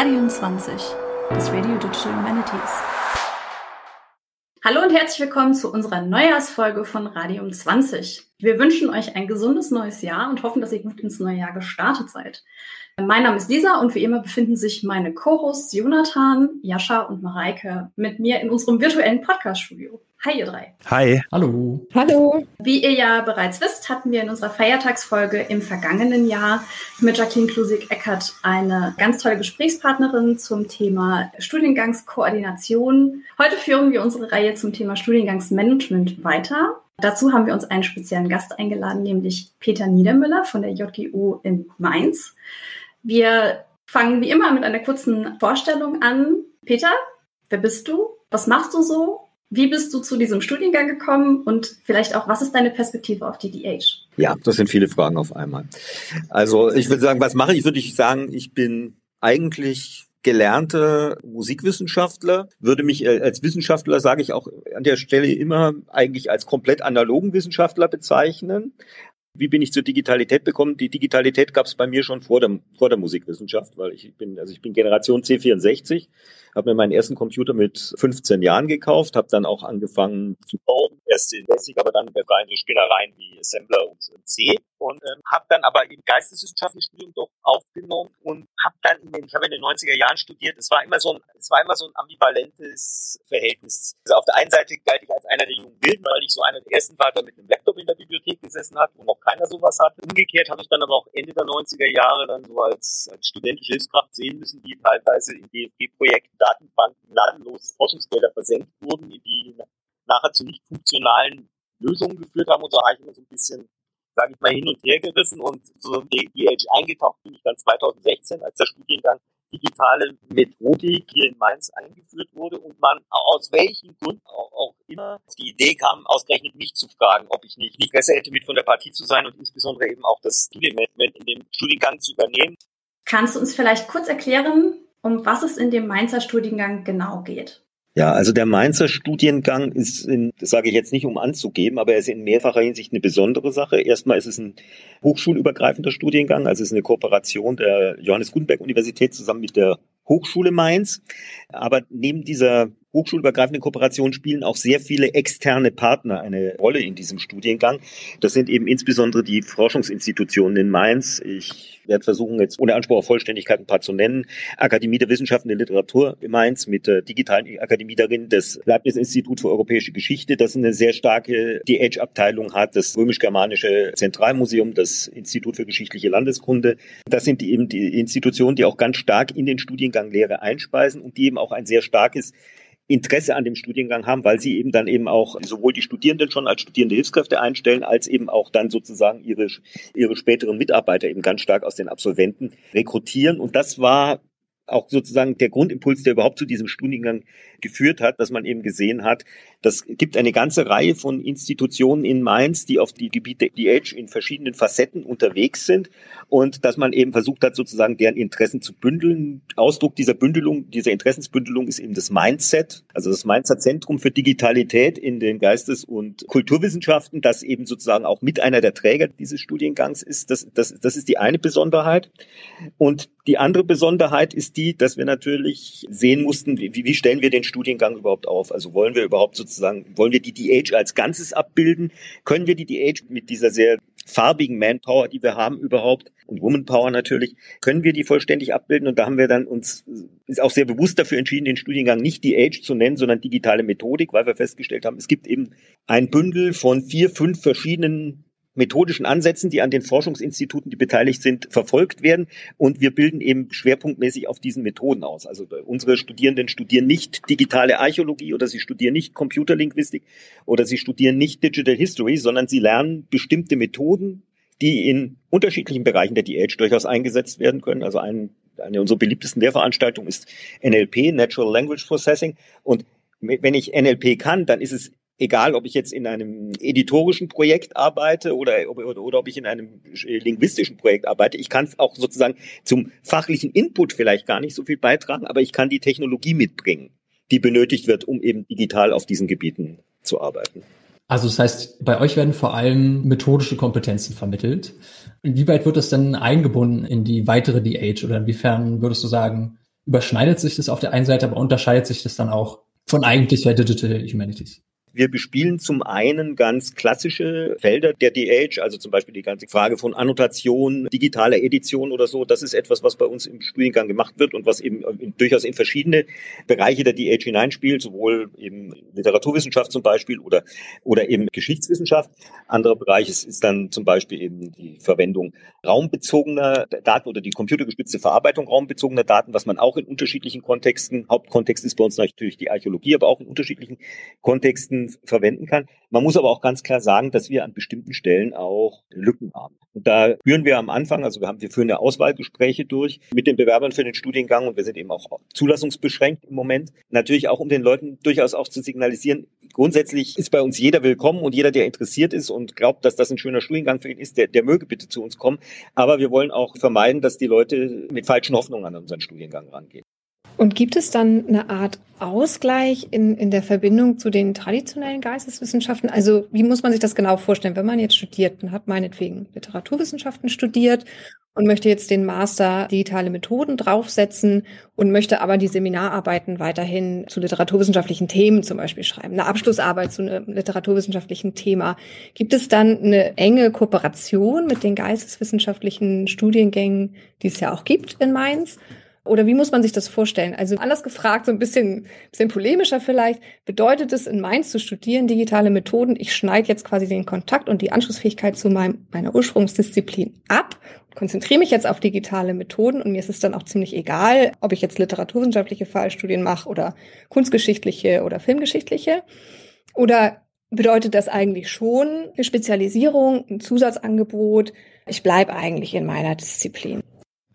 Radium 20, das Radio Digital Humanities. Hallo und herzlich willkommen zu unserer Neujahrsfolge von Radium 20. Wir wünschen euch ein gesundes neues Jahr und hoffen, dass ihr gut ins neue Jahr gestartet seid. Mein Name ist Lisa und wie immer befinden sich meine Co-Hosts Jonathan, Jascha und Mareike mit mir in unserem virtuellen Podcast-Studio. Hi, ihr drei. Hi. Hallo. Hallo. Wie ihr ja bereits wisst, hatten wir in unserer Feiertagsfolge im vergangenen Jahr mit Jacqueline Klusig-Eckert eine ganz tolle Gesprächspartnerin zum Thema Studiengangskoordination. Heute führen wir unsere Reihe zum Thema Studiengangsmanagement weiter. Dazu haben wir uns einen speziellen Gast eingeladen, nämlich Peter Niedermüller von der JGU in Mainz. Wir fangen wie immer mit einer kurzen Vorstellung an. Peter, wer bist du? Was machst du so? Wie bist du zu diesem Studiengang gekommen und vielleicht auch, was ist deine Perspektive auf die DH? Ja, das sind viele Fragen auf einmal. Also ich würde sagen, was mache ich? Würde ich sagen, ich bin eigentlich gelernte Musikwissenschaftler, würde mich äh, als Wissenschaftler, sage ich auch an der Stelle immer eigentlich als komplett analogen Wissenschaftler bezeichnen. Wie bin ich zur Digitalität gekommen? Die Digitalität gab es bei mir schon vor der, vor der Musikwissenschaft, weil ich bin, also ich bin Generation C64 habe mir meinen ersten Computer mit 15 Jahren gekauft, habe dann auch angefangen zu bauen, erst in Basic, aber dann bei so Spinnereien wie Assembler und C und ähm, habe dann aber im geisteswissenschaftlichen Studium doch aufgenommen und habe dann in den, ich habe in den 90er Jahren studiert. Es war immer so ein, es war immer so ein ambivalentes Verhältnis. Also auf der einen Seite galt ich als einer der jungen Wilden, weil ich so einer der ersten war, der mit einem Laptop in der Bibliothek gesessen hat, wo noch keiner sowas hatte. Umgekehrt habe ich dann aber auch Ende der 90er Jahre dann so als, als studentische Hilfskraft sehen müssen, die teilweise in DFG-Projekten Datenbanken ladenlos Forschungsgelder versenkt wurden, die nachher zu nicht funktionalen Lösungen geführt haben. Und so habe ich immer so ein bisschen, sage ich mal, hin und her gerissen und so die, Edge eingetaucht bin ich dann 2016, als der Studiengang digitale Methodik hier in Mainz eingeführt wurde und man aus welchen Gründen auch, auch immer die Idee kam, ausgerechnet mich zu fragen, ob ich nicht, nicht besser hätte, mit von der Partie zu sein und insbesondere eben auch das Studienmanagement in dem Studiengang zu übernehmen. Kannst du uns vielleicht kurz erklären, um was es in dem Mainzer Studiengang genau geht. Ja, also der Mainzer Studiengang ist, in, das sage ich jetzt nicht, um anzugeben, aber er ist in mehrfacher Hinsicht eine besondere Sache. Erstmal ist es ein hochschulübergreifender Studiengang, also es ist eine Kooperation der Johannes Gutenberg Universität zusammen mit der Hochschule Mainz. Aber neben dieser hochschulübergreifenden Kooperation spielen auch sehr viele externe Partner eine Rolle in diesem Studiengang. Das sind eben insbesondere die Forschungsinstitutionen in Mainz. Ich werde versuchen, jetzt ohne Anspruch auf Vollständigkeit ein paar zu nennen. Akademie der Wissenschaften der Literatur in Mainz mit der digitalen Akademie darin, das Leibniz-Institut für europäische Geschichte, das eine sehr starke DH-Abteilung hat, das römisch-germanische Zentralmuseum, das Institut für geschichtliche Landeskunde. Das sind eben die Institutionen, die auch ganz stark in den Studiengang Lehre einspeisen und die eben auch ein sehr starkes Interesse an dem Studiengang haben, weil sie eben dann eben auch sowohl die Studierenden schon als studierende Hilfskräfte einstellen, als eben auch dann sozusagen ihre, ihre späteren Mitarbeiter eben ganz stark aus den Absolventen rekrutieren. Und das war auch sozusagen der Grundimpuls, der überhaupt zu diesem Studiengang geführt hat, dass man eben gesehen hat, das gibt eine ganze Reihe von Institutionen in Mainz, die auf die Gebiete DH in verschiedenen Facetten unterwegs sind und dass man eben versucht hat, sozusagen deren Interessen zu bündeln. Ausdruck dieser Bündelung, dieser Interessensbündelung ist eben das Mindset, also das Mainzer Zentrum für Digitalität in den Geistes- und Kulturwissenschaften, das eben sozusagen auch mit einer der Träger dieses Studiengangs ist. Das, das, das ist die eine Besonderheit. Und die andere Besonderheit ist die, dass wir natürlich sehen mussten, wie, wie stellen wir den Studiengang überhaupt auf? Also wollen wir überhaupt sozusagen, wollen wir die DH als Ganzes abbilden? Können wir die DH mit dieser sehr farbigen Manpower, die wir haben überhaupt, und Womanpower natürlich, können wir die vollständig abbilden? Und da haben wir dann uns ist auch sehr bewusst dafür entschieden, den Studiengang nicht DH zu nennen, sondern digitale Methodik, weil wir festgestellt haben, es gibt eben ein Bündel von vier, fünf verschiedenen methodischen Ansätzen, die an den Forschungsinstituten, die beteiligt sind, verfolgt werden. Und wir bilden eben schwerpunktmäßig auf diesen Methoden aus. Also unsere Studierenden studieren nicht digitale Archäologie oder sie studieren nicht Computerlinguistik oder sie studieren nicht Digital History, sondern sie lernen bestimmte Methoden, die in unterschiedlichen Bereichen der DH durchaus eingesetzt werden können. Also ein, eine unserer beliebtesten Lehrveranstaltungen ist NLP, Natural Language Processing. Und wenn ich NLP kann, dann ist es egal ob ich jetzt in einem editorischen Projekt arbeite oder, oder, oder ob ich in einem linguistischen Projekt arbeite, ich kann auch sozusagen zum fachlichen Input vielleicht gar nicht so viel beitragen, aber ich kann die Technologie mitbringen, die benötigt wird, um eben digital auf diesen Gebieten zu arbeiten. Also das heißt, bei euch werden vor allem methodische Kompetenzen vermittelt. Inwieweit wird das denn eingebunden in die weitere DH oder inwiefern würdest du sagen, überschneidet sich das auf der einen Seite, aber unterscheidet sich das dann auch von eigentlicher Digital Humanities? Wir bespielen zum einen ganz klassische Felder der DH, also zum Beispiel die ganze Frage von Annotation, digitaler Edition oder so. Das ist etwas, was bei uns im Studiengang gemacht wird und was eben in, durchaus in verschiedene Bereiche der DH hineinspielt, sowohl eben Literaturwissenschaft zum Beispiel oder, oder eben Geschichtswissenschaft. Anderer Bereich ist, ist dann zum Beispiel eben die Verwendung raumbezogener Daten oder die computergestützte Verarbeitung raumbezogener Daten, was man auch in unterschiedlichen Kontexten, Hauptkontext ist bei uns natürlich die Archäologie, aber auch in unterschiedlichen Kontexten verwenden kann. Man muss aber auch ganz klar sagen, dass wir an bestimmten Stellen auch Lücken haben. Und da führen wir am Anfang, also wir haben, wir führen ja Auswahlgespräche durch mit den Bewerbern für den Studiengang und wir sind eben auch zulassungsbeschränkt im Moment. Natürlich auch, um den Leuten durchaus auch zu signalisieren, grundsätzlich ist bei uns jeder willkommen und jeder, der interessiert ist und glaubt, dass das ein schöner Studiengang für ihn ist, der, der möge bitte zu uns kommen. Aber wir wollen auch vermeiden, dass die Leute mit falschen Hoffnungen an unseren Studiengang rangehen. Und gibt es dann eine Art Ausgleich in, in der Verbindung zu den traditionellen Geisteswissenschaften? Also wie muss man sich das genau vorstellen, wenn man jetzt studiert, man hat meinetwegen Literaturwissenschaften studiert und möchte jetzt den Master digitale Methoden draufsetzen und möchte aber die Seminararbeiten weiterhin zu literaturwissenschaftlichen Themen zum Beispiel schreiben, eine Abschlussarbeit zu einem literaturwissenschaftlichen Thema. Gibt es dann eine enge Kooperation mit den geisteswissenschaftlichen Studiengängen, die es ja auch gibt in Mainz? Oder wie muss man sich das vorstellen? Also anders gefragt, so ein bisschen, bisschen polemischer vielleicht, bedeutet es in Mainz zu studieren, digitale Methoden, ich schneide jetzt quasi den Kontakt und die Anschlussfähigkeit zu meinem, meiner Ursprungsdisziplin ab, konzentriere mich jetzt auf digitale Methoden und mir ist es dann auch ziemlich egal, ob ich jetzt literaturwissenschaftliche Fallstudien mache oder kunstgeschichtliche oder filmgeschichtliche. Oder bedeutet das eigentlich schon eine Spezialisierung, ein Zusatzangebot? Ich bleibe eigentlich in meiner Disziplin.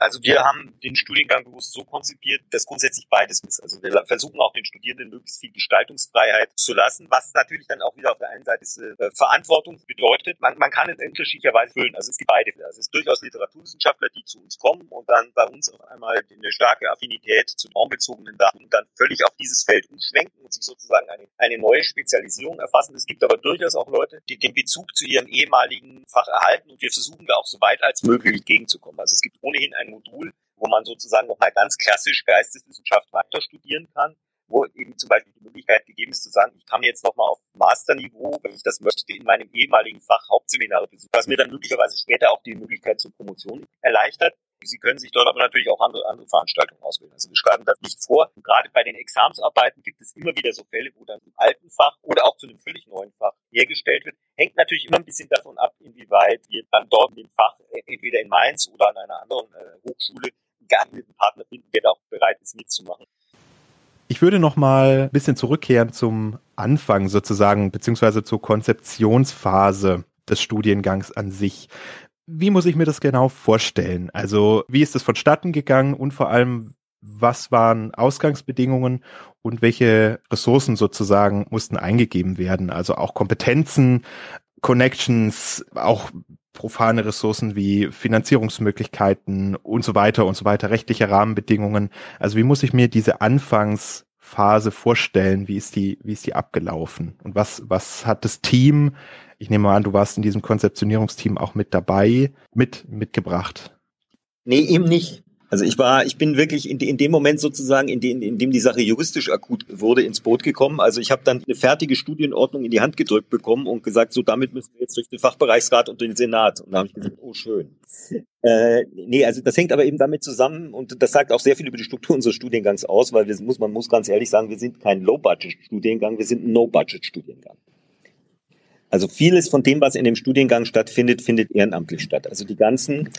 Also wir haben den Studiengang bewusst so konzipiert, dass grundsätzlich beides ist. Also wir versuchen auch den Studierenden möglichst viel Gestaltungsfreiheit zu lassen, was natürlich dann auch wieder auf der einen Seite ist, äh, Verantwortung bedeutet. Man, man kann es unterschiedlicherweise füllen. Also es gibt beide. Also es ist durchaus Literaturwissenschaftler, die zu uns kommen und dann bei uns auf einmal eine starke Affinität zu raumbezogenen Daten und dann völlig auf dieses Feld umschwenken und sich sozusagen eine, eine neue Spezialisierung erfassen. Es gibt aber durchaus auch Leute, die den Bezug zu ihrem ehemaligen Fach erhalten und wir versuchen da auch so weit als möglich gegenzukommen. Also es gibt ohnehin ein Modul, wo man sozusagen nochmal ganz klassisch Geisteswissenschaft weiter studieren kann, wo eben zum Beispiel die Möglichkeit gegeben ist zu sagen, ich kann jetzt nochmal auf Masterniveau, wenn ich das möchte, in meinem ehemaligen Fach Hauptseminare besuchen, was mir dann möglicherweise später auch die Möglichkeit zur Promotion erleichtert. Sie können sich dort aber natürlich auch andere, andere Veranstaltungen auswählen. Also wir schreiben das nicht vor. Gerade bei den Examsarbeiten gibt es immer wieder so Fälle, wo dann im alten Fach oder auch zu einem völlig neuen Fach hergestellt wird. Hängt natürlich immer ein bisschen davon ab, inwieweit wir dann dort in dem Fach äh, entweder in Mainz oder an einer anderen äh, Hochschule einen geeigneten Partner finden, der da auch bereit ist mitzumachen. Ich würde noch mal ein bisschen zurückkehren zum Anfang sozusagen, beziehungsweise zur Konzeptionsphase des Studiengangs an sich. Wie muss ich mir das genau vorstellen? Also wie ist das vonstatten gegangen und vor allem, was waren Ausgangsbedingungen und welche Ressourcen sozusagen mussten eingegeben werden? Also auch Kompetenzen, Connections, auch profane Ressourcen wie Finanzierungsmöglichkeiten und so weiter und so weiter, rechtliche Rahmenbedingungen. Also wie muss ich mir diese Anfangsphase vorstellen? Wie ist die, wie ist die abgelaufen? Und was, was hat das Team ich nehme an, du warst in diesem Konzeptionierungsteam auch mit dabei, mit mitgebracht. Nee, eben nicht. Also ich war, ich bin wirklich in, in dem Moment sozusagen, in, dem, in dem die Sache juristisch akut wurde, ins Boot gekommen. Also ich habe dann eine fertige Studienordnung in die Hand gedrückt bekommen und gesagt, so damit müssen wir jetzt durch den Fachbereichsrat und den Senat. Und da habe ich gesagt, oh schön. Äh, nee, also das hängt aber eben damit zusammen und das sagt auch sehr viel über die Struktur unseres Studiengangs aus, weil wir muss, man muss ganz ehrlich sagen, wir sind kein Low-Budget-Studiengang, wir sind ein No-Budget-Studiengang. Also vieles von dem, was in dem Studiengang stattfindet, findet ehrenamtlich statt. Also die ganzen,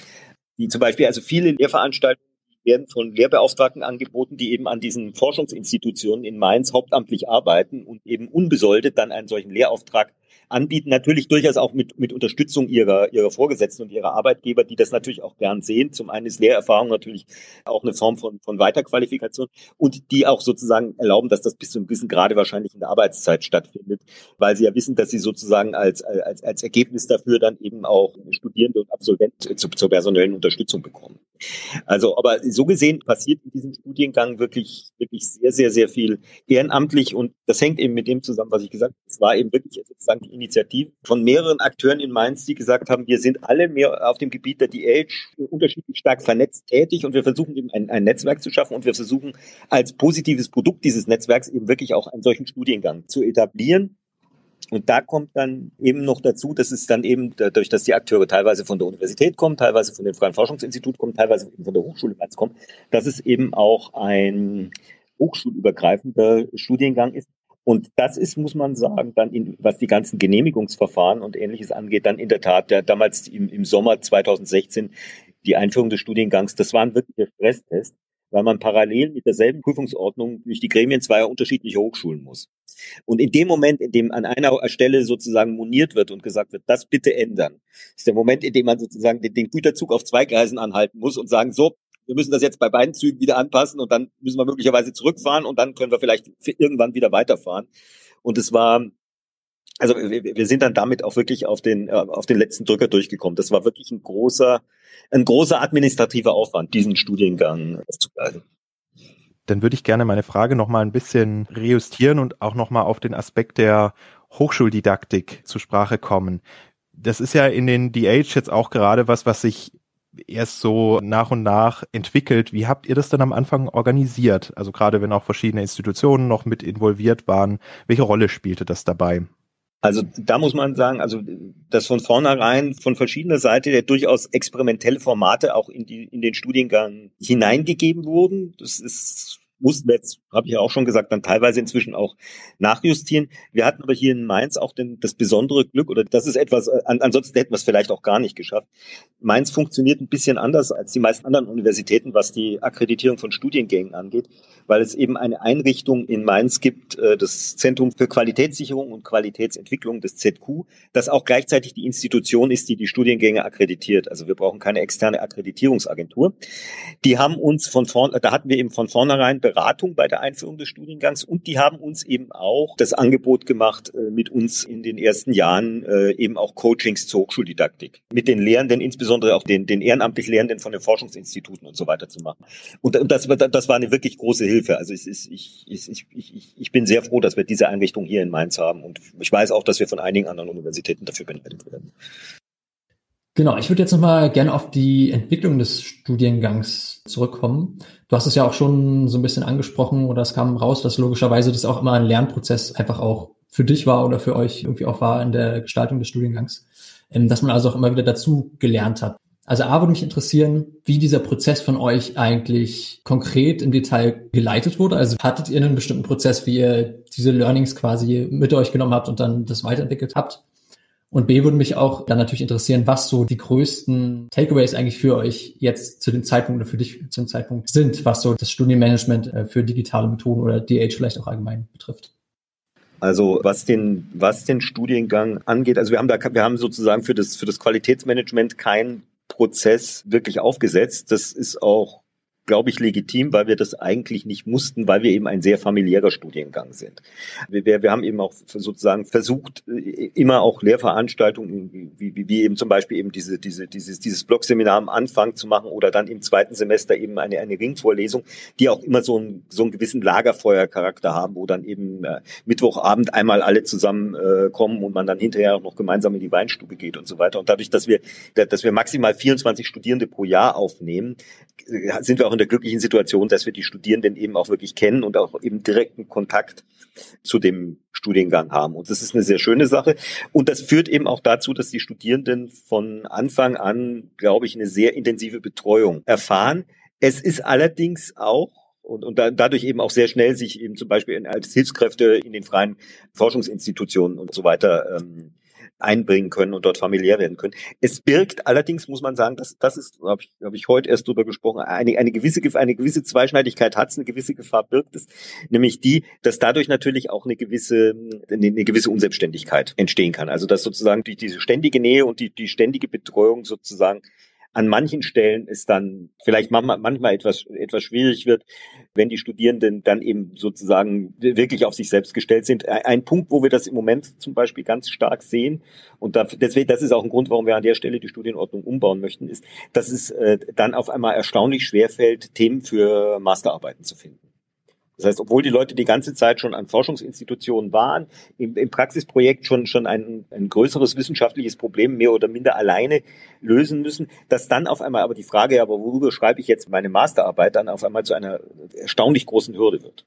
die zum Beispiel, also viele Lehrveranstaltungen werden von Lehrbeauftragten angeboten, die eben an diesen Forschungsinstitutionen in Mainz hauptamtlich arbeiten und eben unbesoldet dann einen solchen Lehrauftrag anbieten, natürlich durchaus auch mit, mit Unterstützung ihrer, ihrer Vorgesetzten und ihrer Arbeitgeber, die das natürlich auch gern sehen. Zum einen ist Lehrerfahrung natürlich auch eine Form von, von Weiterqualifikation und die auch sozusagen erlauben, dass das bis zu einem gewissen Grade wahrscheinlich in der Arbeitszeit stattfindet, weil sie ja wissen, dass sie sozusagen als, als, als Ergebnis dafür dann eben auch Studierende und Absolventen zu, zur personellen Unterstützung bekommen. Also, aber so gesehen passiert in diesem Studiengang wirklich, wirklich sehr, sehr, sehr viel ehrenamtlich und das hängt eben mit dem zusammen, was ich gesagt habe. Es war eben wirklich sozusagen die Initiative von mehreren Akteuren in Mainz, die gesagt haben, wir sind alle mehr auf dem Gebiet der DH unterschiedlich stark vernetzt tätig und wir versuchen eben ein, ein Netzwerk zu schaffen und wir versuchen als positives Produkt dieses Netzwerks eben wirklich auch einen solchen Studiengang zu etablieren. Und da kommt dann eben noch dazu, dass es dann eben dadurch, dass die Akteure teilweise von der Universität kommen, teilweise von dem Freien Forschungsinstitut kommen, teilweise von der Hochschule Mainz kommen, dass es eben auch ein hochschulübergreifender Studiengang ist. Und das ist, muss man sagen, dann in, was die ganzen Genehmigungsverfahren und ähnliches angeht, dann in der Tat, der, damals im, im Sommer 2016 die Einführung des Studiengangs, das war ein wirklicher Stresstest, weil man parallel mit derselben Prüfungsordnung durch die Gremien zweier unterschiedlicher Hochschulen muss. Und in dem Moment, in dem an einer Stelle sozusagen moniert wird und gesagt wird, das bitte ändern, ist der Moment, in dem man sozusagen den, den Güterzug auf zwei Gleisen anhalten muss und sagen, so, wir müssen das jetzt bei beiden Zügen wieder anpassen und dann müssen wir möglicherweise zurückfahren und dann können wir vielleicht irgendwann wieder weiterfahren. Und es war, also wir sind dann damit auch wirklich auf den, äh, auf den letzten Drücker durchgekommen. Das war wirklich ein großer, ein großer administrativer Aufwand, diesen Studiengang aufzugleisen. Dann würde ich gerne meine Frage nochmal ein bisschen rejustieren und auch nochmal auf den Aspekt der Hochschuldidaktik zur Sprache kommen. Das ist ja in den DH jetzt auch gerade was, was sich erst so nach und nach entwickelt. Wie habt ihr das denn am Anfang organisiert? Also gerade wenn auch verschiedene Institutionen noch mit involviert waren, welche Rolle spielte das dabei? Also da muss man sagen, also dass von vornherein von verschiedener Seite der durchaus experimentelle Formate auch in, die, in den Studiengang hineingegeben wurden. Das ist mussten wir jetzt, habe ich ja auch schon gesagt, dann teilweise inzwischen auch nachjustieren. Wir hatten aber hier in Mainz auch den, das besondere Glück, oder das ist etwas, äh, an, ansonsten hätten wir es vielleicht auch gar nicht geschafft. Mainz funktioniert ein bisschen anders als die meisten anderen Universitäten, was die Akkreditierung von Studiengängen angeht, weil es eben eine Einrichtung in Mainz gibt, äh, das Zentrum für Qualitätssicherung und Qualitätsentwicklung, das ZQ, das auch gleichzeitig die Institution ist, die die Studiengänge akkreditiert. Also wir brauchen keine externe Akkreditierungsagentur. Die haben uns von vorn, da hatten wir eben von vornherein Beratung bei der Einführung des Studiengangs und die haben uns eben auch das Angebot gemacht, äh, mit uns in den ersten Jahren äh, eben auch Coachings zur Hochschuldidaktik. Mit den Lehrenden, insbesondere auch den, den ehrenamtlich Lehrenden von den Forschungsinstituten und so weiter zu machen. Und das, das war eine wirklich große Hilfe. Also es ist, ich, ich, ich, ich, ich bin sehr froh, dass wir diese Einrichtung hier in Mainz haben und ich weiß auch, dass wir von einigen anderen Universitäten dafür benötigt werden. Genau, ich würde jetzt nochmal gerne auf die Entwicklung des Studiengangs zurückkommen. Du hast es ja auch schon so ein bisschen angesprochen oder es kam raus, dass logischerweise das auch immer ein Lernprozess einfach auch für dich war oder für euch irgendwie auch war in der Gestaltung des Studiengangs, ähm, dass man also auch immer wieder dazu gelernt hat. Also A würde mich interessieren, wie dieser Prozess von euch eigentlich konkret im Detail geleitet wurde. Also hattet ihr einen bestimmten Prozess, wie ihr diese Learnings quasi mit euch genommen habt und dann das weiterentwickelt habt? Und B würde mich auch dann natürlich interessieren, was so die größten Takeaways eigentlich für euch jetzt zu dem Zeitpunkt oder für dich zu dem Zeitpunkt sind, was so das Studienmanagement äh, für digitale Methoden oder DH vielleicht auch allgemein betrifft. Also was den, was den Studiengang angeht, also wir haben da, wir haben sozusagen für das, für das Qualitätsmanagement keinen Prozess wirklich aufgesetzt. Das ist auch glaube ich, legitim, weil wir das eigentlich nicht mussten, weil wir eben ein sehr familiärer Studiengang sind. Wir, wir haben eben auch sozusagen versucht, äh, immer auch Lehrveranstaltungen, wie, wie, wie eben zum Beispiel eben diese, diese, dieses, dieses Blogseminar am Anfang zu machen oder dann im zweiten Semester eben eine, eine Ringvorlesung, die auch immer so, ein, so einen gewissen Lagerfeuercharakter haben, wo dann eben äh, Mittwochabend einmal alle zusammen äh, kommen und man dann hinterher auch noch gemeinsam in die Weinstube geht und so weiter. Und dadurch, dass wir, dass wir maximal 24 Studierende pro Jahr aufnehmen, sind wir auch in der glücklichen Situation, dass wir die Studierenden eben auch wirklich kennen und auch eben direkten Kontakt zu dem Studiengang haben. Und das ist eine sehr schöne Sache. Und das führt eben auch dazu, dass die Studierenden von Anfang an, glaube ich, eine sehr intensive Betreuung erfahren. Es ist allerdings auch und, und da, dadurch eben auch sehr schnell sich eben zum Beispiel als Hilfskräfte in den freien Forschungsinstitutionen und so weiter ähm, einbringen können und dort familiär werden können. Es birgt allerdings, muss man sagen, dass das ist, habe ich, hab ich heute erst drüber gesprochen, eine, eine gewisse eine gewisse Zweischneidigkeit hat es, eine gewisse Gefahr birgt es, nämlich die, dass dadurch natürlich auch eine gewisse eine, eine gewisse Unselbstständigkeit entstehen kann. Also dass sozusagen durch diese ständige Nähe und die, die ständige Betreuung sozusagen an manchen Stellen es dann vielleicht manchmal, etwas, etwas schwierig wird, wenn die Studierenden dann eben sozusagen wirklich auf sich selbst gestellt sind. Ein Punkt, wo wir das im Moment zum Beispiel ganz stark sehen, und deswegen, das ist auch ein Grund, warum wir an der Stelle die Studienordnung umbauen möchten, ist, dass es äh, dann auf einmal erstaunlich schwerfällt, Themen für Masterarbeiten zu finden. Das heißt, obwohl die Leute die ganze Zeit schon an Forschungsinstitutionen waren, im, im Praxisprojekt schon, schon ein, ein größeres wissenschaftliches Problem mehr oder minder alleine lösen müssen, dass dann auf einmal aber die Frage, aber worüber schreibe ich jetzt meine Masterarbeit, dann auf einmal zu einer erstaunlich großen Hürde wird.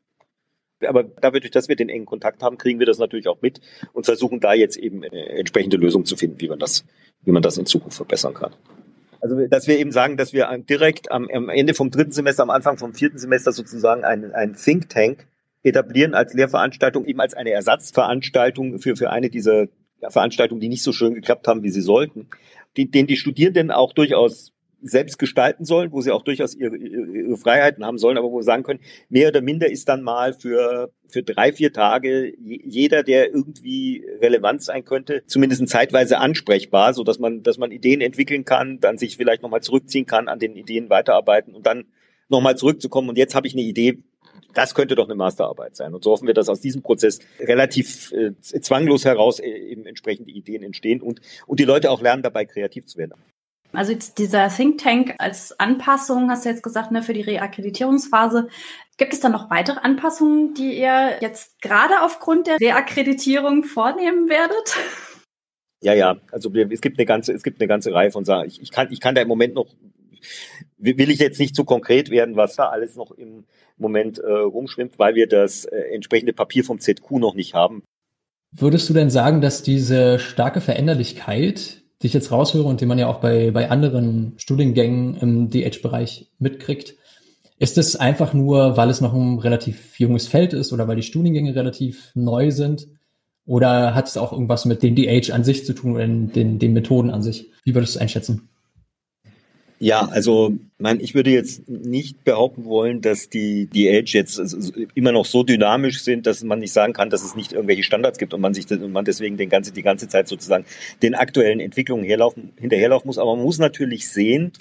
Aber dadurch, dass wir den engen Kontakt haben, kriegen wir das natürlich auch mit und versuchen da jetzt eben entsprechende Lösungen zu finden, wie man das, wie man das in Zukunft verbessern kann. Also, dass wir eben sagen, dass wir direkt am, am Ende vom dritten Semester, am Anfang vom vierten Semester sozusagen ein, ein Think Tank etablieren als Lehrveranstaltung, eben als eine Ersatzveranstaltung für, für eine dieser Veranstaltungen, die nicht so schön geklappt haben, wie sie sollten, die, den die Studierenden auch durchaus selbst gestalten sollen, wo sie auch durchaus ihre, ihre Freiheiten haben sollen, aber wo wir sagen können, mehr oder minder ist dann mal für, für drei, vier Tage jeder, der irgendwie relevant sein könnte, zumindest zeitweise ansprechbar, so dass man, dass man Ideen entwickeln kann, dann sich vielleicht nochmal zurückziehen kann, an den Ideen weiterarbeiten und dann nochmal zurückzukommen. Und jetzt habe ich eine Idee, das könnte doch eine Masterarbeit sein. Und so hoffen wir, dass aus diesem Prozess relativ äh, zwanglos heraus äh, eben entsprechende Ideen entstehen und, und die Leute auch lernen, dabei kreativ zu werden. Also jetzt dieser Think Tank als Anpassung, hast du jetzt gesagt, ne, für die Reakkreditierungsphase. Gibt es da noch weitere Anpassungen, die ihr jetzt gerade aufgrund der Reakkreditierung vornehmen werdet? Ja, ja. Also es gibt eine ganze, es gibt eine ganze Reihe von Sachen. Ich, ich kann, ich kann da im Moment noch, will ich jetzt nicht zu konkret werden, was da alles noch im Moment äh, rumschwimmt, weil wir das äh, entsprechende Papier vom ZQ noch nicht haben. Würdest du denn sagen, dass diese starke Veränderlichkeit die ich jetzt raushöre und die man ja auch bei, bei anderen Studiengängen im DH-Bereich mitkriegt, ist es einfach nur, weil es noch ein relativ junges Feld ist oder weil die Studiengänge relativ neu sind? Oder hat es auch irgendwas mit dem DH an sich zu tun oder den, den Methoden an sich? Wie würdest du es einschätzen? Ja, also mein, ich würde jetzt nicht behaupten wollen, dass die, die Age jetzt immer noch so dynamisch sind, dass man nicht sagen kann, dass es nicht irgendwelche Standards gibt und man sich und man deswegen den ganze, die ganze Zeit sozusagen den aktuellen Entwicklungen herlaufen, hinterherlaufen muss. Aber man muss natürlich sehen,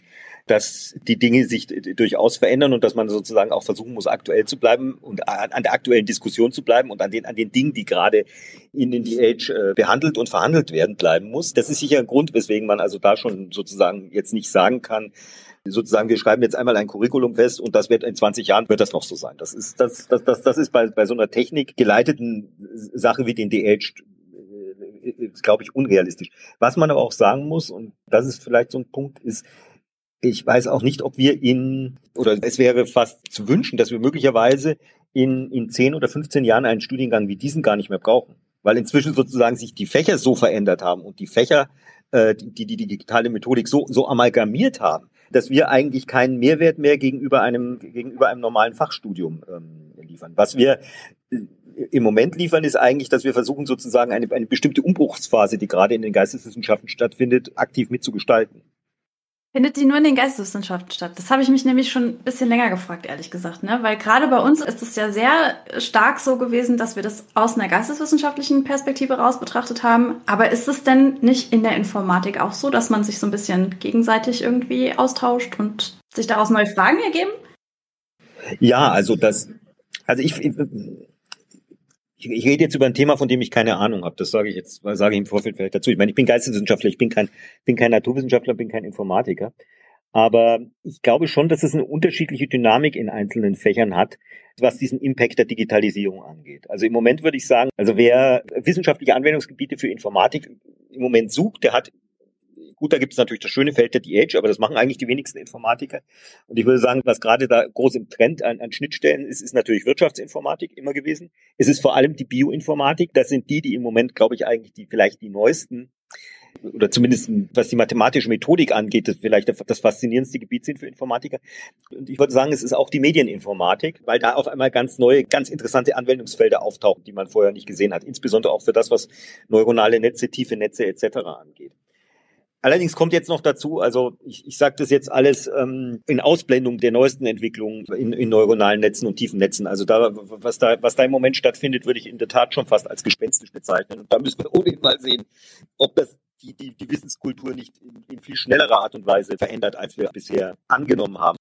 dass die Dinge sich durchaus verändern und dass man sozusagen auch versuchen muss, aktuell zu bleiben und an der aktuellen Diskussion zu bleiben und an den, an den Dingen, die gerade in den DH äh, behandelt und verhandelt werden, bleiben muss. Das ist sicher ein Grund, weswegen man also da schon sozusagen jetzt nicht sagen kann, sozusagen, wir schreiben jetzt einmal ein Curriculum fest und das wird in 20 Jahren wird das noch so sein. Das ist, das, das, das, das ist bei, bei so einer Technik geleiteten Sache wie den DH äh, glaube ich, unrealistisch. Was man aber auch sagen muss, und das ist vielleicht so ein Punkt, ist, ich weiß auch nicht, ob wir in, oder es wäre fast zu wünschen, dass wir möglicherweise in, in 10 oder 15 Jahren einen Studiengang wie diesen gar nicht mehr brauchen. Weil inzwischen sozusagen sich die Fächer so verändert haben und die Fächer, äh, die, die die digitale Methodik so, so amalgamiert haben, dass wir eigentlich keinen Mehrwert mehr gegenüber einem, gegenüber einem normalen Fachstudium ähm, liefern. Was wir äh, im Moment liefern, ist eigentlich, dass wir versuchen, sozusagen eine, eine bestimmte Umbruchsphase, die gerade in den Geisteswissenschaften stattfindet, aktiv mitzugestalten. Findet die nur in den Geisteswissenschaften statt? Das habe ich mich nämlich schon ein bisschen länger gefragt, ehrlich gesagt. Ne? Weil gerade bei uns ist es ja sehr stark so gewesen, dass wir das aus einer geisteswissenschaftlichen Perspektive raus betrachtet haben. Aber ist es denn nicht in der Informatik auch so, dass man sich so ein bisschen gegenseitig irgendwie austauscht und sich daraus neue Fragen ergeben? Ja, also das, also ich, ich, ich rede jetzt über ein Thema, von dem ich keine Ahnung habe. Das sage ich jetzt, sage ich im Vorfeld vielleicht dazu. Ich meine, ich bin Geisteswissenschaftler, ich bin kein, bin kein Naturwissenschaftler, bin kein Informatiker. Aber ich glaube schon, dass es eine unterschiedliche Dynamik in einzelnen Fächern hat, was diesen Impact der Digitalisierung angeht. Also im Moment würde ich sagen, also wer wissenschaftliche Anwendungsgebiete für Informatik im Moment sucht, der hat Gut, da gibt es natürlich das schöne Feld der DH, aber das machen eigentlich die wenigsten Informatiker. Und ich würde sagen, was gerade da groß im Trend an, an Schnittstellen ist, ist natürlich Wirtschaftsinformatik immer gewesen. Es ist vor allem die Bioinformatik. Das sind die, die im Moment, glaube ich, eigentlich die vielleicht die neuesten oder zumindest was die mathematische Methodik angeht, das vielleicht das faszinierendste Gebiet sind für Informatiker. Und ich würde sagen, es ist auch die Medieninformatik, weil da auf einmal ganz neue, ganz interessante Anwendungsfelder auftauchen, die man vorher nicht gesehen hat, insbesondere auch für das, was neuronale Netze, tiefe Netze etc. angeht. Allerdings kommt jetzt noch dazu, also ich, ich sage das jetzt alles ähm, in Ausblendung der neuesten Entwicklungen in, in neuronalen Netzen und tiefen Netzen. Also da, was da, was da im Moment stattfindet, würde ich in der Tat schon fast als gespenstisch bezeichnen. Und da müssen wir ohnehin mal sehen, ob das die, die, die Wissenskultur nicht in, in viel schnellerer Art und Weise verändert, als wir bisher angenommen haben.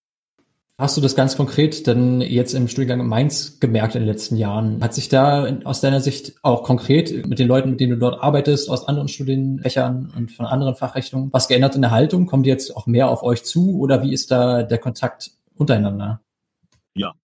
Hast du das ganz konkret denn jetzt im Studiengang in Mainz gemerkt in den letzten Jahren? Hat sich da aus deiner Sicht auch konkret mit den Leuten, mit denen du dort arbeitest, aus anderen Studienfächern und von anderen Fachrichtungen, was geändert in der Haltung? Kommen die jetzt auch mehr auf euch zu oder wie ist da der Kontakt untereinander? Ja,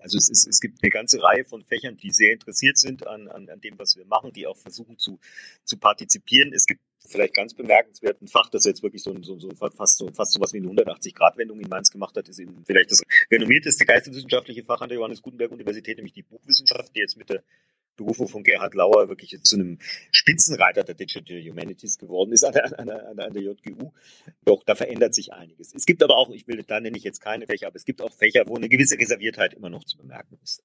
Also es, ist, es gibt eine ganze Reihe von Fächern, die sehr interessiert sind an, an, an dem, was wir machen, die auch versuchen zu, zu partizipieren. Es gibt vielleicht ganz bemerkenswert ein Fach, das jetzt wirklich so, so, so fast so fast so was wie eine 180-Grad-Wendung in Mainz gemacht hat, ist eben vielleicht das renommierteste geisteswissenschaftliche Fach an der Johannes Gutenberg Universität, nämlich die Buchwissenschaft, die jetzt mit der Berufung von Gerhard Lauer wirklich zu einem Spitzenreiter der Digital Humanities geworden ist an der, an der, an der JGU. Doch da verändert sich einiges. Es gibt aber auch, ich will, da nenne ich jetzt keine Fächer, aber es gibt auch Fächer, wo eine gewisse Reserviertheit immer noch zu bemerken ist.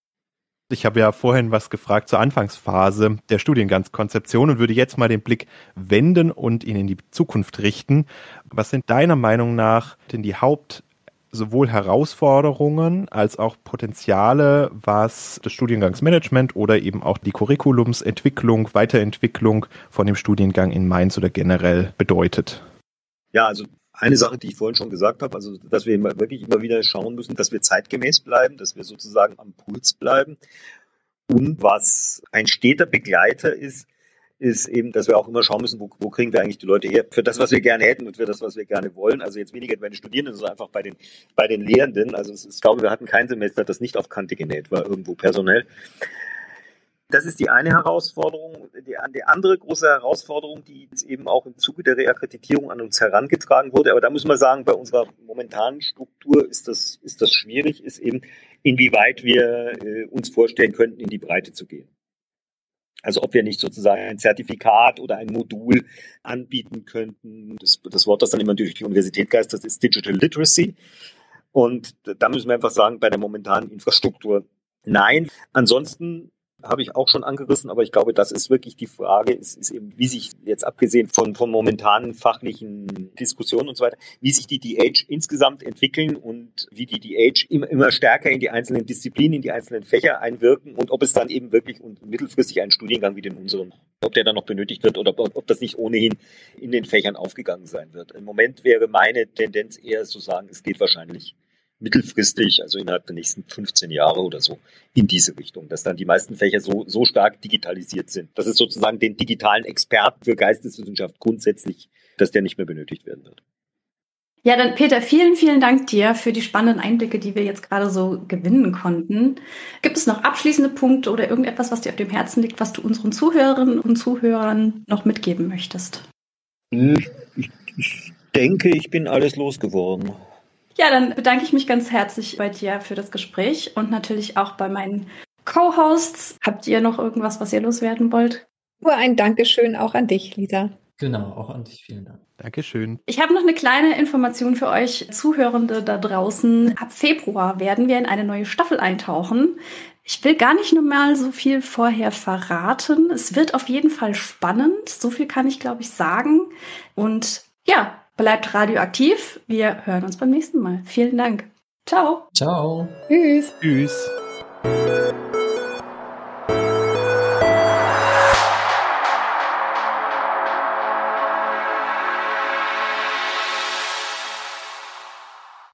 Ich habe ja vorhin was gefragt zur Anfangsphase der Studiengangskonzeption und würde jetzt mal den Blick wenden und ihn in die Zukunft richten. Was sind deiner Meinung nach denn die Haupt sowohl Herausforderungen als auch Potenziale, was das Studiengangsmanagement oder eben auch die Curriculumsentwicklung, Weiterentwicklung von dem Studiengang in Mainz oder generell bedeutet? Ja, also eine Sache, die ich vorhin schon gesagt habe, also dass wir wirklich immer wieder schauen müssen, dass wir zeitgemäß bleiben, dass wir sozusagen am Puls bleiben. Und was ein steter Begleiter ist, ist eben, dass wir auch immer schauen müssen, wo, wo kriegen wir eigentlich die Leute her für das, was wir gerne hätten und für das, was wir gerne wollen. Also jetzt weniger bei den Studierenden, sondern einfach bei den, bei den Lehrenden. Also es, ich glaube, wir hatten kein Semester, das nicht auf Kante genäht war, irgendwo personell. Das ist die eine Herausforderung. Die, die, andere große Herausforderung, die jetzt eben auch im Zuge der Reakkreditierung an uns herangetragen wurde, aber da muss man sagen, bei unserer momentanen Struktur ist das, ist das schwierig, ist eben, inwieweit wir äh, uns vorstellen könnten, in die Breite zu gehen. Also ob wir nicht sozusagen ein Zertifikat oder ein Modul anbieten könnten. Das, das Wort, das dann immer durch die Universität geistert, ist Digital Literacy. Und da müssen wir einfach sagen, bei der momentanen Infrastruktur nein. Ansonsten habe ich auch schon angerissen, aber ich glaube, das ist wirklich die Frage, ist, ist eben, wie sich jetzt abgesehen von, von momentanen fachlichen Diskussionen und so weiter, wie sich die DH insgesamt entwickeln und wie die DH immer, immer stärker in die einzelnen Disziplinen, in die einzelnen Fächer einwirken und ob es dann eben wirklich und mittelfristig einen Studiengang wie den unseren, ob der dann noch benötigt wird oder ob, ob das nicht ohnehin in den Fächern aufgegangen sein wird. Im Moment wäre meine Tendenz eher zu sagen, es geht wahrscheinlich mittelfristig, also innerhalb der nächsten 15 Jahre oder so, in diese Richtung, dass dann die meisten Fächer so, so stark digitalisiert sind, dass es sozusagen den digitalen Experten für Geisteswissenschaft grundsätzlich, dass der nicht mehr benötigt werden wird. Ja, dann Peter, vielen, vielen Dank dir für die spannenden Einblicke, die wir jetzt gerade so gewinnen konnten. Gibt es noch abschließende Punkte oder irgendetwas, was dir auf dem Herzen liegt, was du unseren Zuhörerinnen und Zuhörern noch mitgeben möchtest? Ich, ich denke, ich bin alles losgeworden. Ja, dann bedanke ich mich ganz herzlich bei dir für das Gespräch und natürlich auch bei meinen Co-Hosts. Habt ihr noch irgendwas, was ihr loswerden wollt? Nur ein Dankeschön auch an dich, Lisa. Genau, auch an dich. Vielen Dank. Dankeschön. Ich habe noch eine kleine Information für euch Zuhörende da draußen. Ab Februar werden wir in eine neue Staffel eintauchen. Ich will gar nicht nur mal so viel vorher verraten. Es wird auf jeden Fall spannend. So viel kann ich, glaube ich, sagen. Und ja, Bleibt radioaktiv. Wir hören uns beim nächsten Mal. Vielen Dank. Ciao. Ciao. Tschüss. Tschüss.